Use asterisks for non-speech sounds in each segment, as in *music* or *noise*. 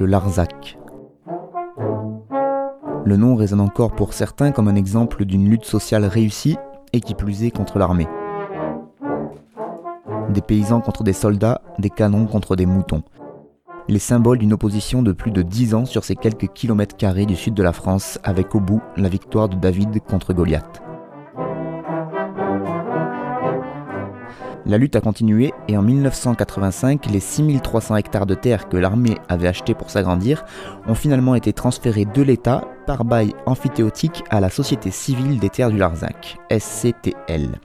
le Larzac. Le nom résonne encore pour certains comme un exemple d'une lutte sociale réussie et qui plus est contre l'armée. Des paysans contre des soldats, des canons contre des moutons. Les symboles d'une opposition de plus de 10 ans sur ces quelques kilomètres carrés du sud de la France, avec au bout la victoire de David contre Goliath. La lutte a continué et en 1985, les 6300 hectares de terre que l'armée avait achetés pour s'agrandir ont finalement été transférés de l'État par bail amphithéotique à la Société civile des terres du Larzac, SCTL.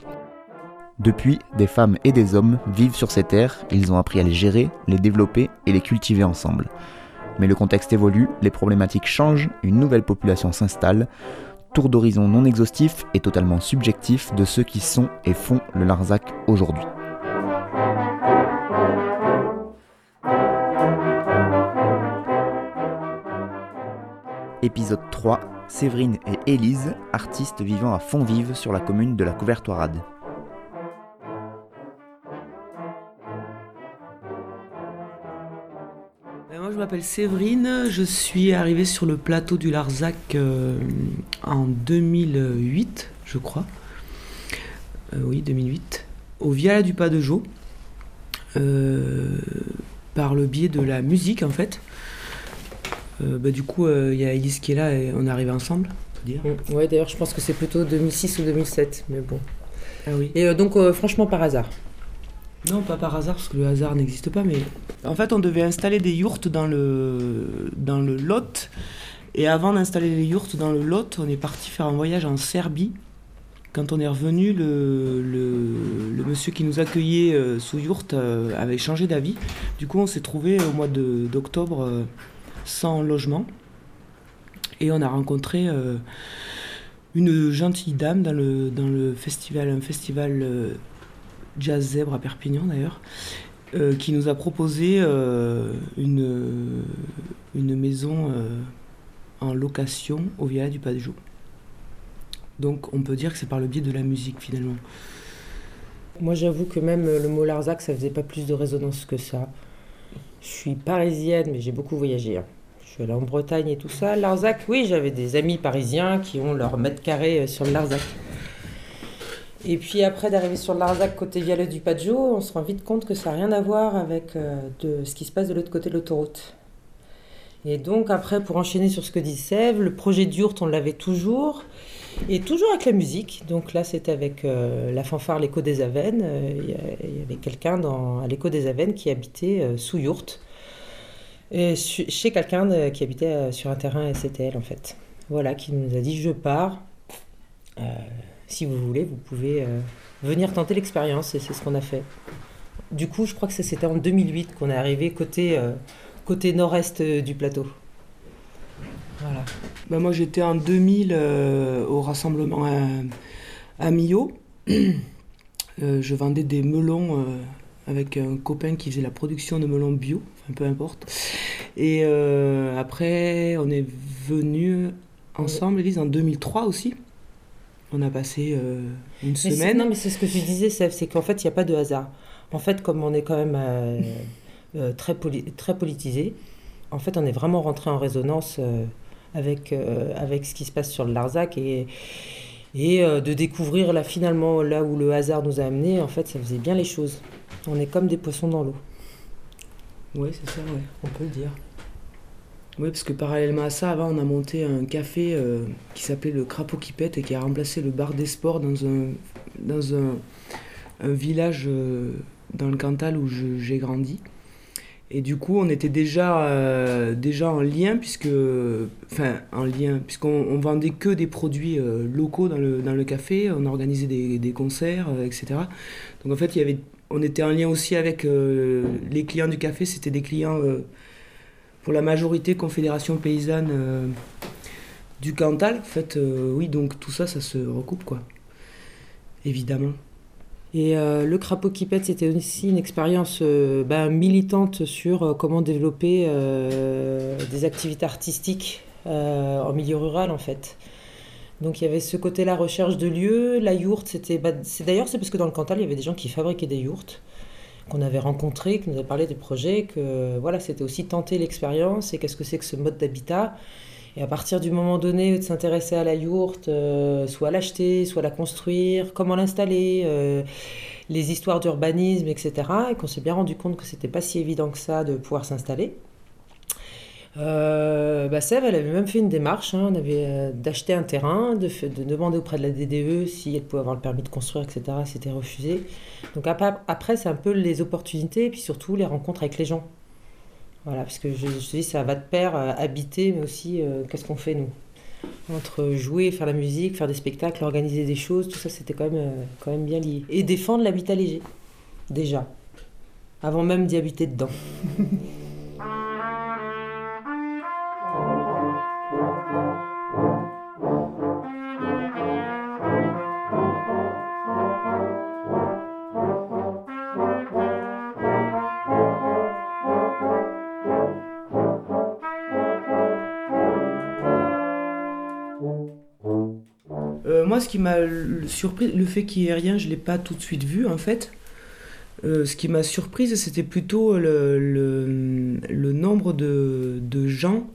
Depuis, des femmes et des hommes vivent sur ces terres, ils ont appris à les gérer, les développer et les cultiver ensemble. Mais le contexte évolue, les problématiques changent, une nouvelle population s'installe, tour d'horizon non exhaustif et totalement subjectif de ceux qui sont et font le Larzac aujourd'hui. Épisode 3 Séverine et Élise, artistes vivant à Fond-Vive sur la commune de la Couvertoirade. M'appelle Séverine, je suis arrivée sur le plateau du Larzac euh, en 2008, je crois. Euh, oui, 2008. Au Viala du Pas de Jo. Euh, par le biais de la musique, en fait. Bah, du coup, il y a Elise qui est là et on est arrivé ensemble, dire. Mm. Ouais, d'ailleurs, je pense que c'est plutôt 2006 ou 2007, mais bon. Ah oui. Et donc, franchement, par hasard. Non, pas par hasard, parce que le hasard n'existe pas, mais en fait, on devait installer des yourtes dans le, dans le Lot. Et avant d'installer les yourtes dans le Lot, on est parti faire un voyage en Serbie. Quand on est revenu, le, monsieur qui nous accueillait euh, sous yourte euh, avait changé d'avis. Du coup, on s'est trouvé au mois d'octobre euh, sans logement. Et on a rencontré une gentille dame dans le, festival Jazz Zèbre à Perpignan d'ailleurs, euh, qui nous a proposé euh, une, une maison euh, en location au Viala du Joux. Donc on peut dire que c'est par le biais de la musique finalement. Moi j'avoue que même le mot Larzac, ça faisait pas plus de résonance que ça. Je suis parisienne, mais j'ai beaucoup voyagé. Hein. Je suis allée en Bretagne et tout ça. Larzac, oui, j'avais des amis parisiens qui ont leur mètre carré sur le Larzac. Et puis après d'arriver sur Larzac côté Vialet du Padjo, on se rend vite compte que ça n'a rien à voir avec euh, de, ce qui se passe de l'autre côté de l'autoroute. Et donc après, pour enchaîner sur ce que dit Sèvres, le projet d'Yourt, on l'avait toujours. Et toujours avec la musique. Donc là, c'était avec euh, la fanfare L'écho des Avennes. Euh, il y avait quelqu'un à l'Écho des Avennes qui habitait sous Yourt. Et chez quelqu'un qui habitait sur un terrain SCTL en fait. Voilà, qui nous a dit je pars si vous voulez, vous pouvez euh, venir tenter l'expérience et c'est ce qu'on a fait. Du coup, je crois que c'était en 2008 qu'on est arrivé côté, euh, côté nord-est euh, du plateau. Voilà. Bah moi, j'étais en 2000 au rassemblement à, Millau. *clears throat* je vendais des melons avec un copain qui faisait la production de melons bio, peu importe. Et après, on est venu ensemble, Elise, en 2003 aussi. On a passé euh, une semaine. Non, mais c'est ce que tu disais, c'est qu'en fait, il n'y a pas de hasard. En fait, comme on est quand même euh, euh, très, très politisé, en fait, on est vraiment rentré en résonance avec, avec ce qui se passe sur le Larzac et, et de découvrir là, finalement là où le hasard nous a amenés, en fait, ça faisait bien les choses. On est comme des poissons dans l'eau. Oui, c'est ça, ouais. on peut le dire. Oui, parce que parallèlement à ça, avant, on a monté un café euh, qui s'appelait le Crapaud qui pète et qui a remplacé le bar des sports dans un, dans un, village euh, dans le Cantal où j'ai grandi. Et du coup, on était déjà, euh, déjà en lien, puisque. Enfin, en lien, puisqu'on vendait que des produits locaux dans le, dans le café, on organisait des, des concerts, etc. Donc en fait, il y avait, on était en lien aussi avec les clients du café, c'était des clients pour la majorité confédération paysanne euh, du Cantal. En fait, euh, oui, donc tout ça, ça se recoupe, quoi. Évidemment. Et euh, le crapaud qui pète, c'était aussi une expérience ben, militante sur comment développer des activités artistiques en milieu rural, en fait. Donc il y avait ce côté-là, recherche de lieux. La yourte, c'était. Bah, d'ailleurs, c'est parce que dans le Cantal, il y avait des gens qui fabriquaient des yourtes. Qu'on avait rencontré, qui nous avait parlé des projets, que voilà, c'était aussi tenter l'expérience et qu'est-ce que c'est que ce mode d'habitat. Et à partir du moment donné de s'intéresser à la yourte, euh, soit l'acheter, soit la construire, comment l'installer, euh, les histoires d'urbanisme, etc. Et qu'on s'est bien rendu compte que c'était pas si évident que ça de pouvoir s'installer. Euh, bah Sève, elle avait même fait une démarche, hein, on avait euh, d'acheter un terrain, de, de, demander auprès de la DDE si elle pouvait avoir le permis de construire, etc. C'était refusé. Donc après, c'est un peu les opportunités et puis surtout les rencontres avec les gens. Voilà, parce que je, je dis, ça va de pair, euh, habiter, mais aussi qu'est-ce qu'on fait nous? Entre jouer, faire la musique, faire des spectacles, organiser des choses, tout ça c'était quand même, quand même bien lié. Et défendre l'habitat léger, déjà, avant même d'y habiter dedans. *laughs* ce qui m'a surpris, le fait qu'il n'y ait rien, je ne l'ai pas tout de suite vu en fait. Euh, ce qui m'a surprise, c'était plutôt le, nombre de, gens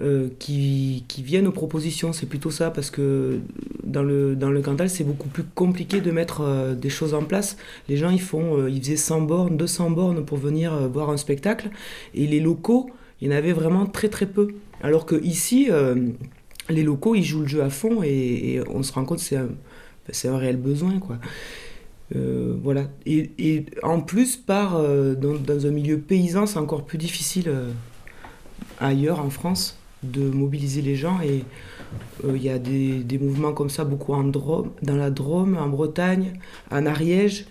euh, qui, viennent aux propositions. C'est plutôt ça, parce que dans le, dans le Cantal, c'est beaucoup plus compliqué de mettre euh, des choses en place. Les gens, ils, font, ils faisaient 100 bornes, 200 bornes pour venir voir un spectacle. Et les locaux, il y en avait vraiment très très peu. Alors que ici, les locaux, ils jouent le jeu à fond et, on se rend compte que c'est un, réel besoin, quoi. Euh, voilà. Et, en plus, par, euh, dans, un milieu paysan, c'est encore plus difficile euh, ailleurs en France de mobiliser les gens. Et il y a des, mouvements comme ça, beaucoup en Drôme, dans la Drôme, en Bretagne, en Ariège,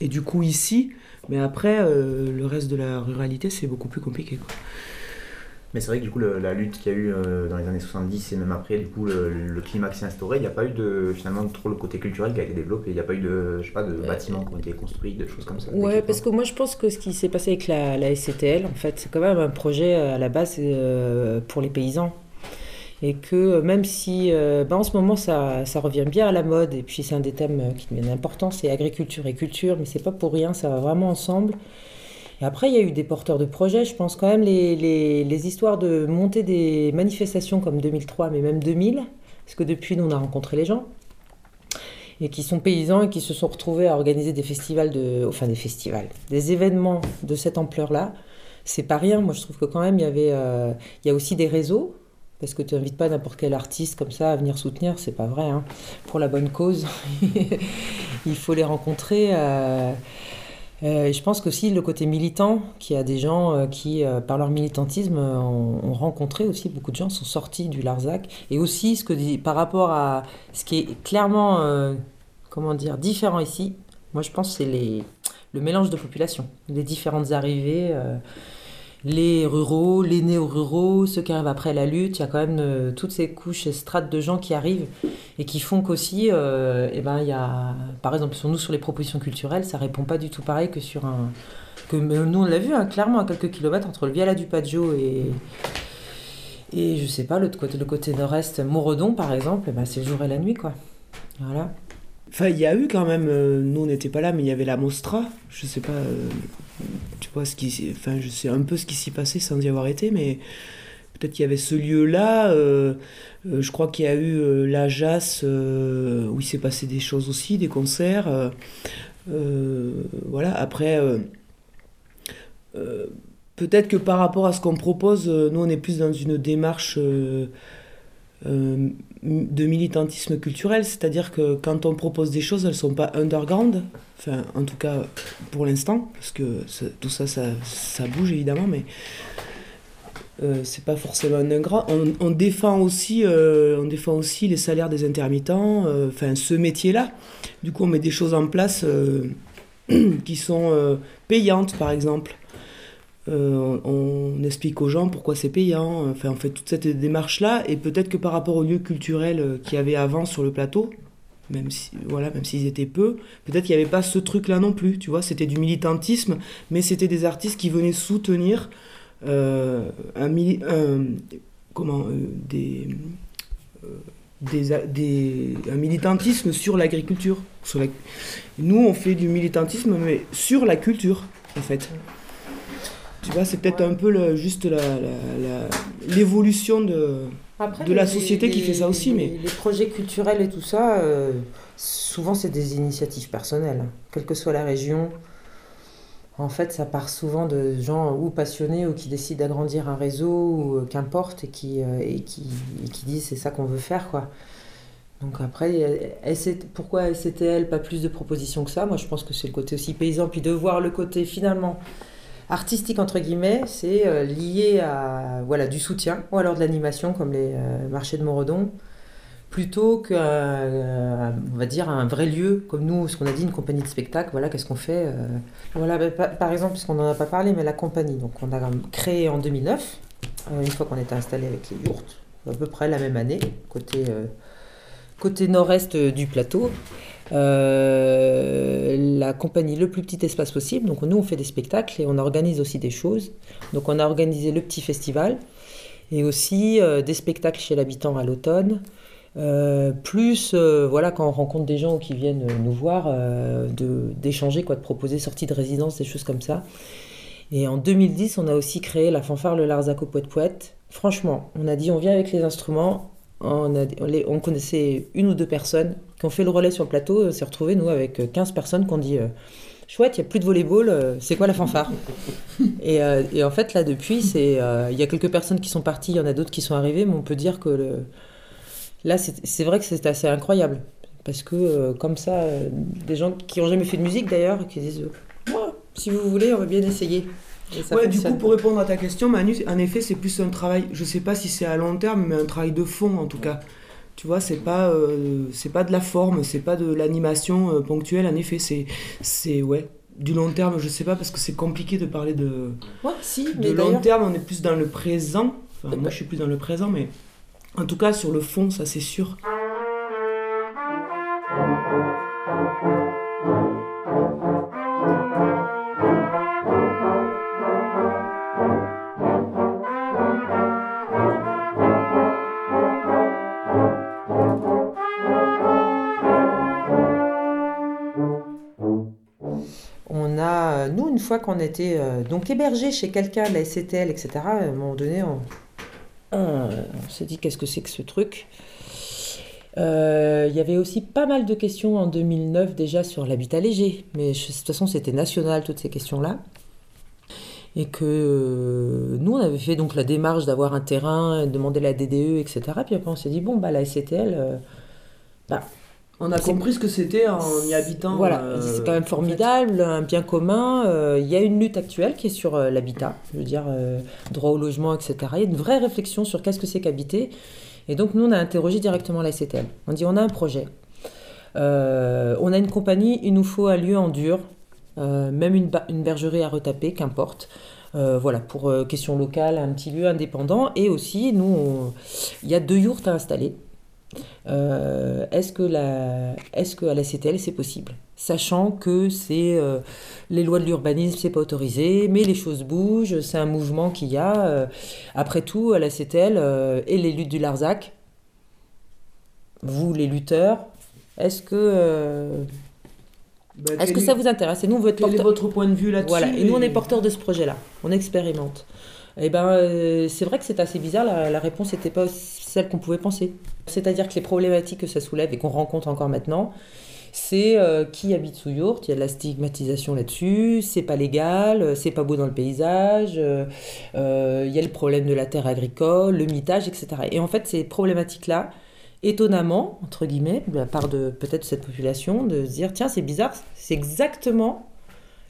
et du coup ici. Mais après, le reste de la ruralité, c'est beaucoup plus compliqué. Mais c'est vrai que du coup, le- la lutte qu'il y a eu euh, dans les années 70 et même après, du coup, le, le climat qui s'est instauré, il n'y a pas eu de, finalement, trop le côté culturel qui a été développé. Il n'y a pas eu de, je sais pas, de bâtiments qui ont été construits, de choses comme ça. Ouais, parce que moi je pense que ce qui s'est passé avec la, la SCTL, en fait, c'est quand même un projet euh, à la base euh, pour les paysans. Et que même si ben, en ce moment ça, ça revient bien à la mode, et puis c'est un des thèmes qui devient important, c'est agriculture et culture, mais c'est pas pour rien, ça va vraiment ensemble. Après, il y a eu des porteurs de projets, je pense quand même les, les, histoires de monter des manifestations comme 2003, mais même 2000, parce que depuis nous on a rencontré les gens et qui sont paysans et qui se sont retrouvés à organiser des festivals de enfin des festivals des événements de cette ampleur là c'est pas rien. Moi je trouve que quand même il y avait euh, il y a aussi des réseaux parce que tu n'invites pas n'importe quel artiste comme ça à venir soutenir c'est pas vrai hein. pour la bonne cause *laughs* il faut les rencontrer euh, et je pense qu'aussi le côté militant, qu'il y a des gens euh, qui, euh, par leur militantisme, euh, ont, ont rencontré aussi beaucoup de gens, sont sortis du Larzac. Et aussi, ce que, par rapport à ce qui est clairement, euh, comment dire, différent ici, moi je pense que c'est le mélange de populations, les différentes arrivées, euh, les ruraux, les néo-ruraux, ceux qui arrivent après la lutte, il y a quand même euh, toutes ces couches et strates de gens qui arrivent et qui font qu'aussi, euh, eh ben, par exemple, sur nous, sur les propositions culturelles, ça répond pas du tout pareil que sur un. Que, mais nous, on l'a vu, hein, clairement, à quelques kilomètres entre le Viala du Paggio et. Et je sais pas, l'autre côté, le côté nord-est, Moredon, par exemple, eh ben, c'est le jour et la nuit, quoi. Voilà. Enfin, il y a eu quand même, euh, nous on n'était pas là, mais il y avait la Mostra. Je sais pas, euh, tu vois, ce qui, enfin, je sais un peu ce qui s'y passait sans y avoir été, mais peut-être qu'il y avait ce lieu-là. euh, je crois qu'il y a eu la JAS où il s'est passé des choses aussi, des concerts. voilà, après, peut-être que par rapport à ce qu'on propose, nous on est plus dans une démarche. Euh, de militantisme culturel, c'est-à-dire que quand on propose des choses, elles ne sont pas underground, enfin en tout cas pour l'instant, parce que tout ça, ça, ça bouge évidemment, mais euh, c'est pas forcément underground. On, on défend aussi, euh, on défend aussi les salaires des intermittents, euh, enfin ce métier-là. Du coup, on met des choses en place *clears throat* qui sont payantes, par exemple. Euh, on, explique aux gens pourquoi c'est payant. Enfin, on fait toute cette démarche-là. Et peut-être que par rapport aux lieux culturels euh, qu'il y avait avant sur le plateau, même si voilà, même s'ils étaient peu, peut-être qu'il n'y avait pas ce truc-là non plus. Tu vois, c'était du militantisme, mais c'était des artistes qui venaient soutenir euh, un, comment des militantisme sur l'agriculture. La... Nous, on fait du militantisme, mais sur la culture, en fait. Tu vois, c'est peut-être un peu le, juste l'évolution de, de la société qui fait ça aussi. Mais... Les projets culturels et tout ça, euh, souvent, c'est des initiatives personnelles, quelle que soit la région. En fait, ça part souvent de gens ou passionnés ou qui décident d'agrandir un réseau ou euh, qu'importe et qui, euh, et qui, qui disent c'est ça qu'on veut faire quoi. Donc après, pourquoi SCTL pas plus de propositions que ça? Moi je pense que c'est le côté aussi paysan, puis de voir le côté finalement artistique entre guillemets, c'est euh, lié à voilà du soutien ou alors de l'animation comme les marchés de Moredon plutôt qu'un euh, on va dire un vrai lieu comme nous ce qu'on a dit une compagnie de spectacle voilà qu'est-ce qu'on fait euh. voilà bah, par exemple puisqu'on n'en a pas parlé mais la compagnie donc on a créé en 2009 euh, une fois qu'on était installé avec les yourtes à peu près la même année côté nord-est du plateau la compagnie le plus petit espace possible donc nous on fait des spectacles et on organise aussi des choses donc on a organisé le petit festival et aussi des spectacles chez l'habitant à l'automne euh, plus, euh, voilà, quand on rencontre des gens qui viennent nous voir, euh, d'échanger, quoi, de proposer sortie de résidence, des choses comme ça. Et en 2010, on a aussi créé la fanfare Le Larzac au Poète. Franchement, on a dit on vient avec les instruments. On, connaissait une ou deux personnes qui ont fait le relais sur le plateau. On s'est retrouvés, nous, avec 15 personnes qui ont dit chouette, il n'y a plus de volleyball, c'est quoi la fanfare? Et, et, en fait, là, depuis, il y a quelques personnes qui sont parties, il y en a d'autres qui sont arrivées, mais on peut dire que le, Là, c'est vrai que c'est assez incroyable. Parce que, euh, comme ça, euh, des gens qui n'ont jamais fait de musique d'ailleurs, qui disent si vous voulez, on va bien essayer. Ouais, du coup, pour répondre à ta question, Manu, en effet, c'est plus un travail, je sais pas si c'est à long terme, mais un travail de fond en tout cas. Tu vois, c'est pas, euh, c'est pas de la forme, c'est pas de l'animation ponctuelle, en effet, c'est, c'est ouais, du long terme, je sais pas, parce que c'est compliqué de parler de, ouais, si, de long terme, on est plus dans le présent. Enfin, moi, je suis plus dans le présent, mais en tout cas, sur le fond, ça c'est sûr. Fois qu'on était euh, donc hébergé chez quelqu'un, la SCTL, etc., à un moment donné, on, on s'est dit qu'est-ce que c'est que ce truc? Euh, il y avait aussi pas mal de questions en 2009 déjà sur l'habitat léger, mais de toute façon c'était national toutes ces questions-là. Et que euh, nous on avait fait donc la démarche d'avoir un terrain, demander la DDE, etc. Puis après on s'est dit bon bah la SCTL, euh, bah, on a compris ce que c'était en y habitant. Voilà, euh, c'est quand même formidable, un bien commun. Euh, il y a une lutte actuelle qui est sur euh, l'habitat, je veux dire, droit au logement, etc. Il y a une vraie réflexion sur qu'est-ce que c'est qu'habiter. Et donc, nous, on a interrogé directement la CTL. On dit on a un projet. on a une compagnie, il nous faut un lieu en dur, même une, une, bergerie à retaper, qu'importe. voilà, pour question locale, un petit lieu indépendant. Et aussi, nous, il y a deux yourtes à installer. Euh, est-ce que la, est-ce que à la CTL c'est possible, sachant que c'est euh, les lois de l'urbanisme c'est pas autorisé, mais les choses bougent, c'est un mouvement qu'il y a. Euh, après tout, à la CTL et les luttes du Larzac, vous les lutteurs, est-ce que bah, est-ce que ça vous intéresse? Et nous, votre est point de vue là-dessus Voilà, et nous on est porteurs de ce projet-là, on expérimente. Et eh ben, c'est vrai que c'est assez bizarre. La, la réponse n'était pas celle qu'on pouvait penser. C'est-à-dire que les problématiques que ça soulève et qu'on rencontre encore maintenant, c'est euh, qui habite sous yourte, il y a de la stigmatisation là-dessus, c'est pas légal, euh, c'est pas beau dans le paysage, euh, il y a le problème de la terre agricole, le mitage, etc. Et en fait, ces problématiques-là, étonnamment, entre guillemets, de la part de peut-être cette population, de se dire tiens, c'est bizarre, c'est exactement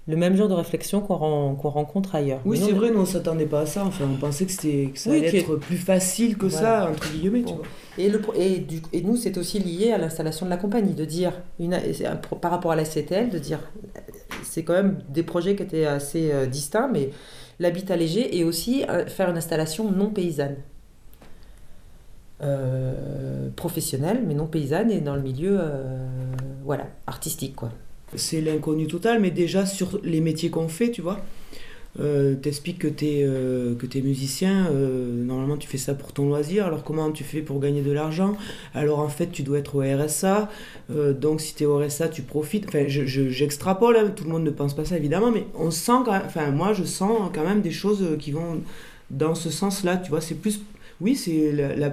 le même genre de réflexion qu'on rencontre ailleurs. Oui, c'est vrai, nous on s'attendait pas à ça. Enfin, on pensait que, que ça allait être plus facile que ça, entre guillemets. Tu vois. Et, le, et, du, et nous, c'est aussi lié à l'installation de la compagnie, de dire, une, par rapport à la CTL, de dire, c'est quand même des projets qui étaient assez euh, distincts, mais l'habitat léger et aussi euh, faire une installation non paysanne. Euh, professionnelle, mais non paysanne et dans le milieu voilà, artistique. quoi c'est l'inconnu total, mais déjà sur les métiers qu'on fait, tu vois. euh, t'expliques que t'es euh, que t'es musicien, euh, normalement tu fais ça pour ton loisir, alors comment tu fais pour gagner de l'argent? Alors en fait tu dois être au RSA, euh, donc si t'es au RSA tu profites, enfin je- je- j'extrapole, hein, tout le monde ne pense pas ça évidemment, mais on sent quand même, enfin moi je sens quand même des choses qui vont dans ce sens-là, tu vois, c'est plus, oui c'est la, la-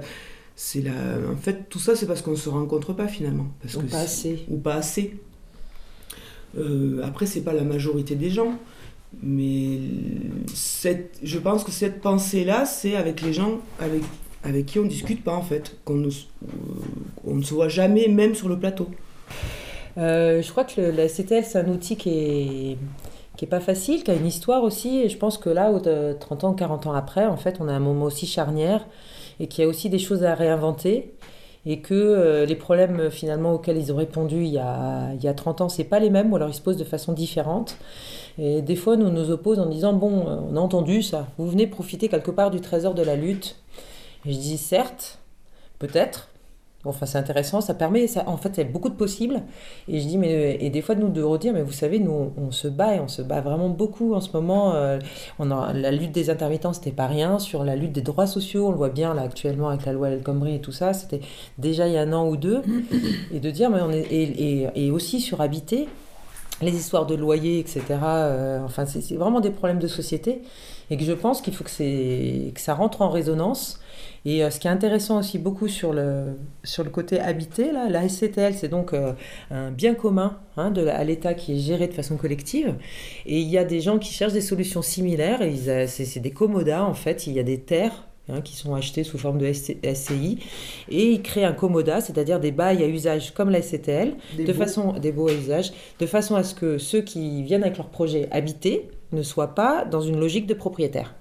c'est la, en fait tout ça c'est parce qu'on se rencontre pas finalement, parce Ou que pas assez. ou pas assez. Euh, après, c'est pas la majorité des gens, mais cette, je pense que cette pensée-là, c'est avec les gens avec, avec qui on discute pas en fait, qu'on ne, euh, on ne se voit jamais, même sur le plateau. Euh, je crois que la CTL, c'est un outil qui est, qui est pas facile, qui a une histoire aussi. Et je pense que là, au- de 30 ans, 40 ans après, en fait, on a un moment aussi charnière et qu'il y a aussi des choses à réinventer. Et que euh, les problèmes euh, finalement auxquels ils ont répondu il y a, il y a 30 ans, c'est pas les mêmes, ou alors ils se posent de façon différente. Et des fois, nous nous oppose en disant Bon, euh, on a entendu ça, vous venez profiter quelque part du trésor de la lutte. Et je dis Certes, peut-être. Enfin, c'est intéressant, ça permet, ça, en fait, il y a beaucoup de possibles. Et je dis, mais, et des fois, de nous de redire, mais vous savez, nous, on, on se bat et on se bat vraiment beaucoup en ce moment. euh, on a, la lutte des intermittents, c'était pas rien. Sur la lutte des droits sociaux, on le voit bien là actuellement avec la loi El Khomri et tout ça, c'était déjà il y a un an ou deux. *coughs* Et de dire, mais on est, et, et, et aussi sur habiter, les histoires de loyer, etc. euh, enfin, c'est vraiment des problèmes de société. Et que je pense qu'il faut que, que ça rentre en résonance. Et euh, ce qui est intéressant aussi beaucoup sur le, sur le côté habité, là, la SCTL, c'est donc euh, un bien commun hein, de, à l'État qui est géré de façon collective. Et il y a des gens qui cherchent des solutions similaires. euh, C'est des commodas, en fait. Il y a des terres hein, qui sont achetées sous forme de SC SCI. Et ils créent un commoda, c'est-à-dire des bails à usage comme la SCTL, Des de beaux- façon, des beaux à usage, de façon à ce que ceux qui viennent avec leur projet habité ne soient pas dans une logique de propriétaire.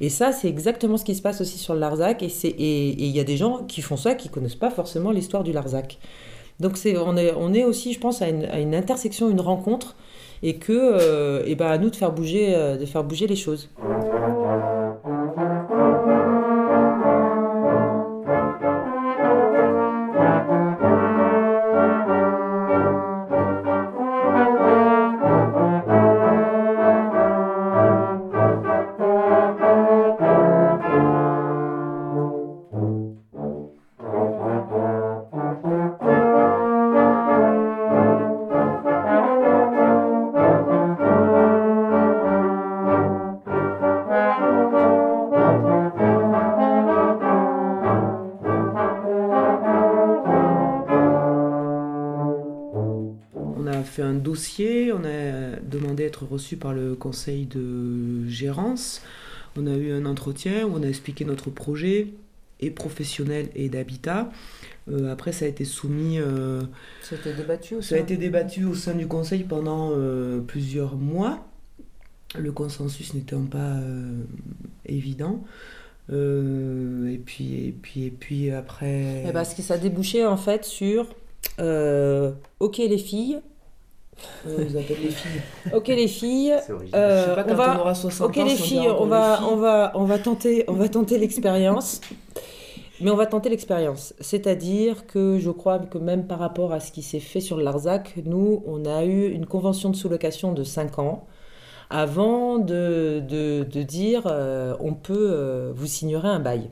Et ça, c'est exactement ce qui se passe aussi sur le Larzac. Et c'est- et et il y a des gens qui font ça qui connaissent pas forcément l'histoire du Larzac. Donc c'est, on, est, on est aussi, je pense, à une, à une intersection, une rencontre, et que, euh, et ben à nous de faire bouger, euh, de faire bouger les choses. Demandé à être reçu par le conseil de gérance. On a eu un entretien où on a expliqué notre projet, et professionnel et d'habitat. Euh, après, ça a été soumis, euh, C'était débattu aussi. ça a été débattu au sein du conseil pendant euh, plusieurs mois. Le consensus n'étant pas évident. Et puis, et puis, et puis après. Et parce que ça débouchait en fait sur OK les filles, vous appelle les filles. OK les filles. Euh, Je sais pas on quand va- on aura 60 Ok ans. les on filles, on va, les filles. on va, on va tenter, on va tenter l'expérience. Mais on va tenter l'expérience. C'est-à-dire que je crois que même par rapport à ce qui s'est fait sur le Larzac, nous, on a eu une convention de sous-location de 5 ans avant de, de, de dire euh, on peut, euh, vous signerez un bail.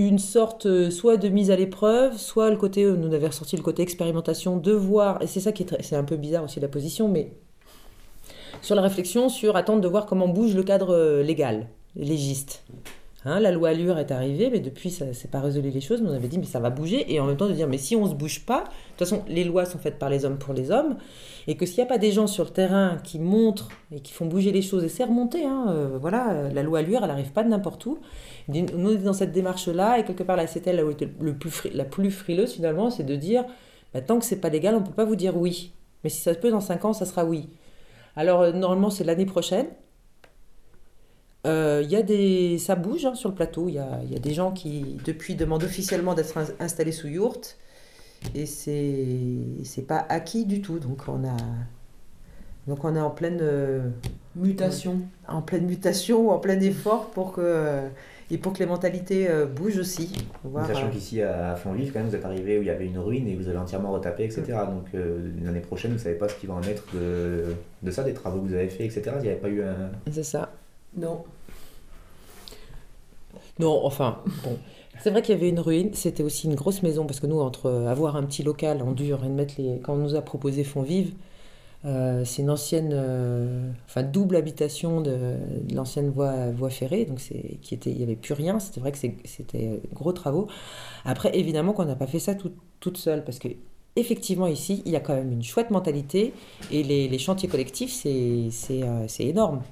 Une sorte euh, soit de mise à l'épreuve, soit le côté, euh, nous avait ressorti le côté expérimentation, de voir, et c'est ça qui est, très- c'est un peu bizarre aussi la position, mais sur la réflexion sur attendre de voir comment bouge le cadre euh, légal, légiste. Hein, la loi Allure est arrivée, mais depuis, ça s'est pas résolu les choses. Mais on avait dit, mais ça va bouger. Et en même temps, de dire, mais si on se bouge pas, de toute façon, les lois sont faites par les hommes pour les hommes. Et que s'il n'y a pas des gens sur le terrain qui montrent et qui font bouger les choses, et c'est remonté, hein, euh, voilà, euh, la loi Allure, elle n'arrive pas de n'importe où. Nous, dans cette démarche-là, et quelque part, la CTL, là où était la plus frileuse, finalement, c'est de dire, bah, tant que c'est pas légal, on peut pas vous dire oui. Mais si ça se peut, dans 5 ans, ça sera oui. Alors, euh, normalement, c'est l'année prochaine. Euh, Il y a des... Ça bouge hein, sur le plateau. Il y a, il y a des gens qui, depuis, demandent officiellement d'être in- installés sous yourte. Et c'est c'est pas acquis du tout. Donc, on, a... Donc on est en pleine, euh, Mutation. en pleine mutation ou en plein effort pour que, et pour que les mentalités euh, bougent aussi. Voir, Sachant qu'ici à Fontville, quand même, vous êtes arrivé où il y avait une ruine et vous avez entièrement retapé, etc. Donc l'année prochaine, vous ne savez pas ce qui va en être de, de ça, des travaux que vous avez fait, etc. Il n'y avait pas eu un. C'est ça. Non. Non, enfin, bon. C'est vrai qu'il y avait une ruine, c'était aussi une grosse maison, parce que nous, entre avoir un petit local en dur et de mettre les. Quand on nous a proposé Fonds Vive, euh, c'est une ancienne, euh, enfin double habitation de, l'ancienne voie, voie ferrée, donc c'est qui était, il n'y avait plus rien. C'était vrai que c'était gros travaux. Après, évidemment, qu'on n'a pas fait ça toute seule, parce que effectivement ici, il y a quand même une chouette mentalité et les, chantiers collectifs, c'est euh, énorme.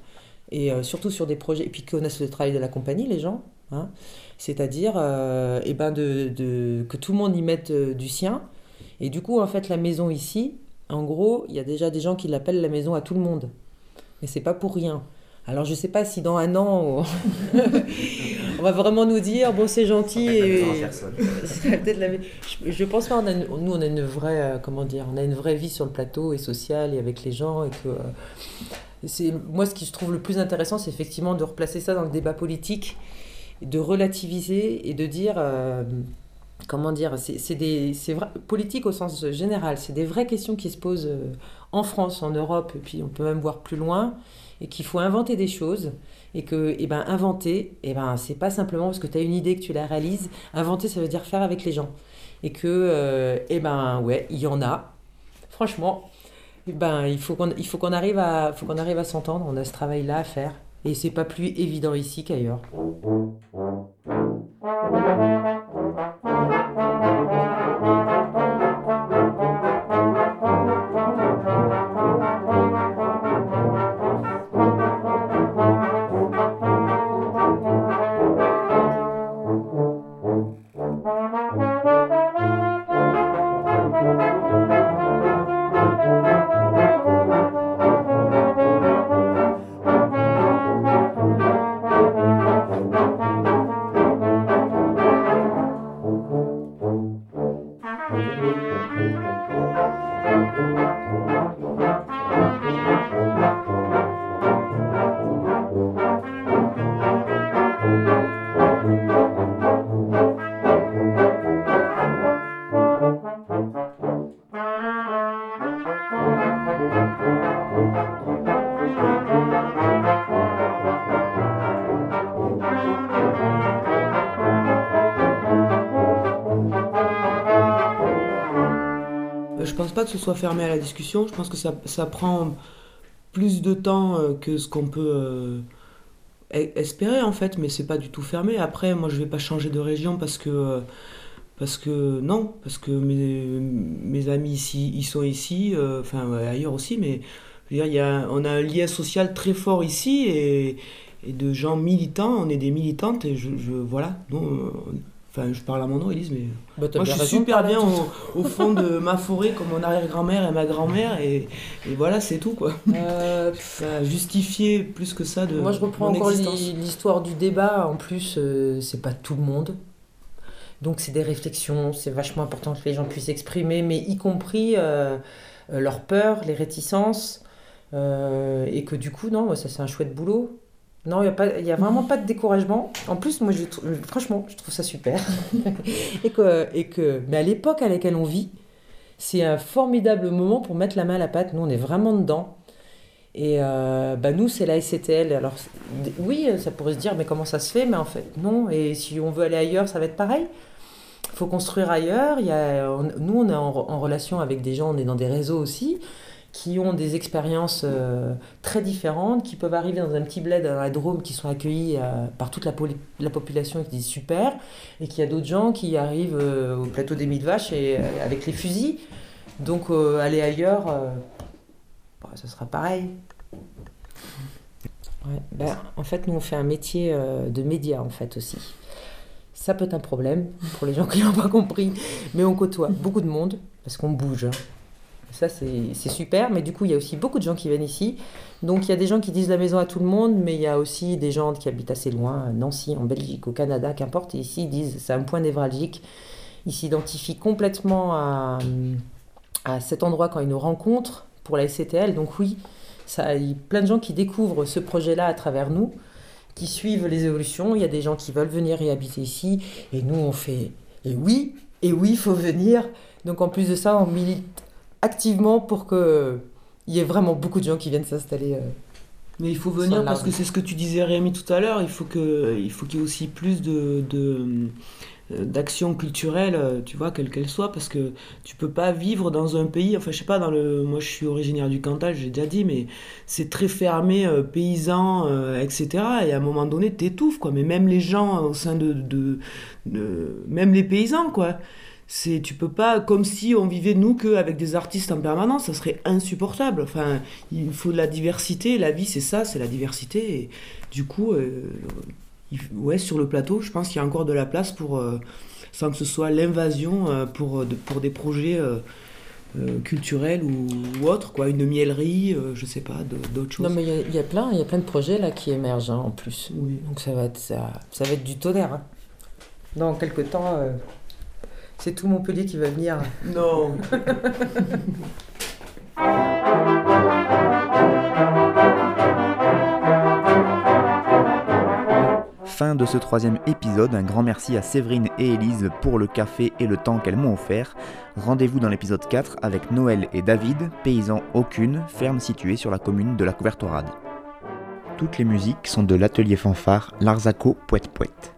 Et surtout sur des projets, et puis connaissent le travail de la compagnie, les gens. Hein, c'est-à-dire eh ben de, de, que tout le monde y mette du sien. Et du coup, en fait, la maison ici, en gros, il y a déjà des gens qui l'appellent la maison à tout le monde. Mais c'est pas pour rien. Alors je sais pas si dans un an on *laughs* va vraiment nous dire bon c'est gentil et *laughs* je, pense pas nous on a une vraie euh, comment dire on a une vraie vie sur le plateau et sociale et avec les gens et que euh, c'est moi ce qui je trouve le plus intéressant c'est effectivement de replacer ça dans le débat politique de relativiser et de dire euh, comment dire, c'est des, vrai, politique au sens général, c'est des vraies questions qui se posent euh, en France, en Europe, et puis on peut même voir plus loin, et qu'il faut inventer des choses, et que, eh ben, inventer, eh ben, c'est pas simplement parce que tu as une idée que tu la réalises, inventer, ça veut dire faire avec les gens. Et que, euh, eh ben, ouais, il y en a, franchement, ben, il faut qu'on qu'on arrive à, faut qu'on arrive à s'entendre, on a ce travail-là à faire, et c'est pas plus évident ici qu'ailleurs. Que ce soit fermé à la discussion. Je pense que ça, ça prend plus de temps euh, que ce qu'on peut euh, e-, espérer en fait, mais c'est pas du tout fermé. Après, moi je vais pas changer de région parce que. Euh, parce que non, parce que mes, mes amis ici, ils sont ici, enfin ailleurs aussi, mais dire, y a, on a un lien social très fort ici et, de gens militants, on est des militantes et je, voilà, non, Enfin, je parle à mon nom, Elise, mais bah, moi je suis super bien au, fond de ma forêt comme mon arrière-grand-mère et ma grand-mère, et, voilà, c'est tout quoi. Euh, *laughs* justifier plus que ça de. Moi je reprends encore l'histoire du débat, en plus, euh, c'est pas tout le monde. Donc c'est des réflexions, c'est vachement important que les gens puissent exprimer, mais y compris euh, leurs peurs, les réticences, et que du coup, non, ça c'est un chouette boulot. Non, il n'y a, a vraiment *laughs* pas de découragement. En plus, moi, je, franchement, je trouve ça super. *laughs* et, que, et que, mais à l'époque à laquelle on vit, c'est un formidable moment pour mettre la main à la pâte. Nous, on est vraiment dedans. Et euh, bah nous, c'est la SCTL. Alors, oui, ça pourrait se dire, mais comment ça se fait? Mais en fait, non. Et si on veut aller ailleurs, ça va être pareil. Il faut construire ailleurs. Il y a, nous, on est en, en relation avec des gens, on est dans des réseaux aussi qui ont des expériences euh, très différentes, qui peuvent arriver dans un petit bled dans la Drôme, qui sont accueillis euh, par toute la, la, population qui disent super, et qu'il y a d'autres gens qui arrivent euh, au plateau des Mille Vaches et, avec les fusils. Donc aller ailleurs, bah, ce sera pareil. Ben, en fait, nous, on fait un métier de média, en fait, aussi. Ça peut être un problème pour les gens qui n'ont pas compris, mais on côtoie beaucoup de monde, parce qu'on bouge. Hein. Ça, c'est super. Mais du coup, il y a aussi beaucoup de gens qui viennent ici. Donc, il y a des gens qui disent la maison à tout le monde, mais il y a aussi des gens qui habitent assez loin, Nancy, en Belgique, au Canada, qu'importe. Et ici, ils disent c'est un point névralgique. Ils s'identifient complètement à, à cet endroit quand ils nous rencontrent pour la SCTL. Donc, oui, ça, il y a plein de gens qui découvrent ce projet-là à travers nous qui suivent les évolutions. Il y a des gens qui veulent venir y habiter ici. Et nous, on fait et oui, et oui, il faut venir. Donc en plus de ça, on milite activement pour qu'il y ait vraiment beaucoup de gens qui viennent s'installer. Euh, mais il faut venir parce que c'est ce que tu disais Rémi tout à l'heure, il faut qu'il faut qu'il y ait aussi plus de, de euh, d'action culturelle, euh, tu vois, quelle qu'elle soit, parce que tu peux pas vivre dans un pays, enfin je sais pas, dans le, moi je suis originaire du Cantal, j'ai déjà dit, mais c'est très fermé, euh, paysan, etc. Et à un moment donné, t'étouffes, quoi. Mais même les gens au sein de, de, de même les paysans, quoi. C'est, tu peux pas, comme si on vivait nous qu'avec des artistes en permanence, ça serait insupportable. Enfin, il faut de la diversité, la vie c'est ça, c'est la diversité. Et du coup, ouais, sur le plateau, je pense qu'il y a encore de la place pour, euh, sans que ce soit l'invasion euh, pour, pour des projets euh, culturels ou, autres, quoi, une miellerie, je sais pas, d'autres choses. Non, mais il y, a plein, il y a plein de projets là qui émergent hein, en plus. Oui. Donc ça va être, ça, ça va être du tonnerre. Hein. Dans quelques temps, c'est tout Montpellier qui va venir. Non. Fin de ce troisième épisode, un grand merci à Séverine et Élise pour le café et le temps qu'elles m'ont offert. Rendez-vous dans l'épisode 4 avec Noël et David, paysans aucune, ferme située sur la commune de la Couvertorade. Toutes les musiques sont de l'atelier fanfare Larzaco Poète Poète.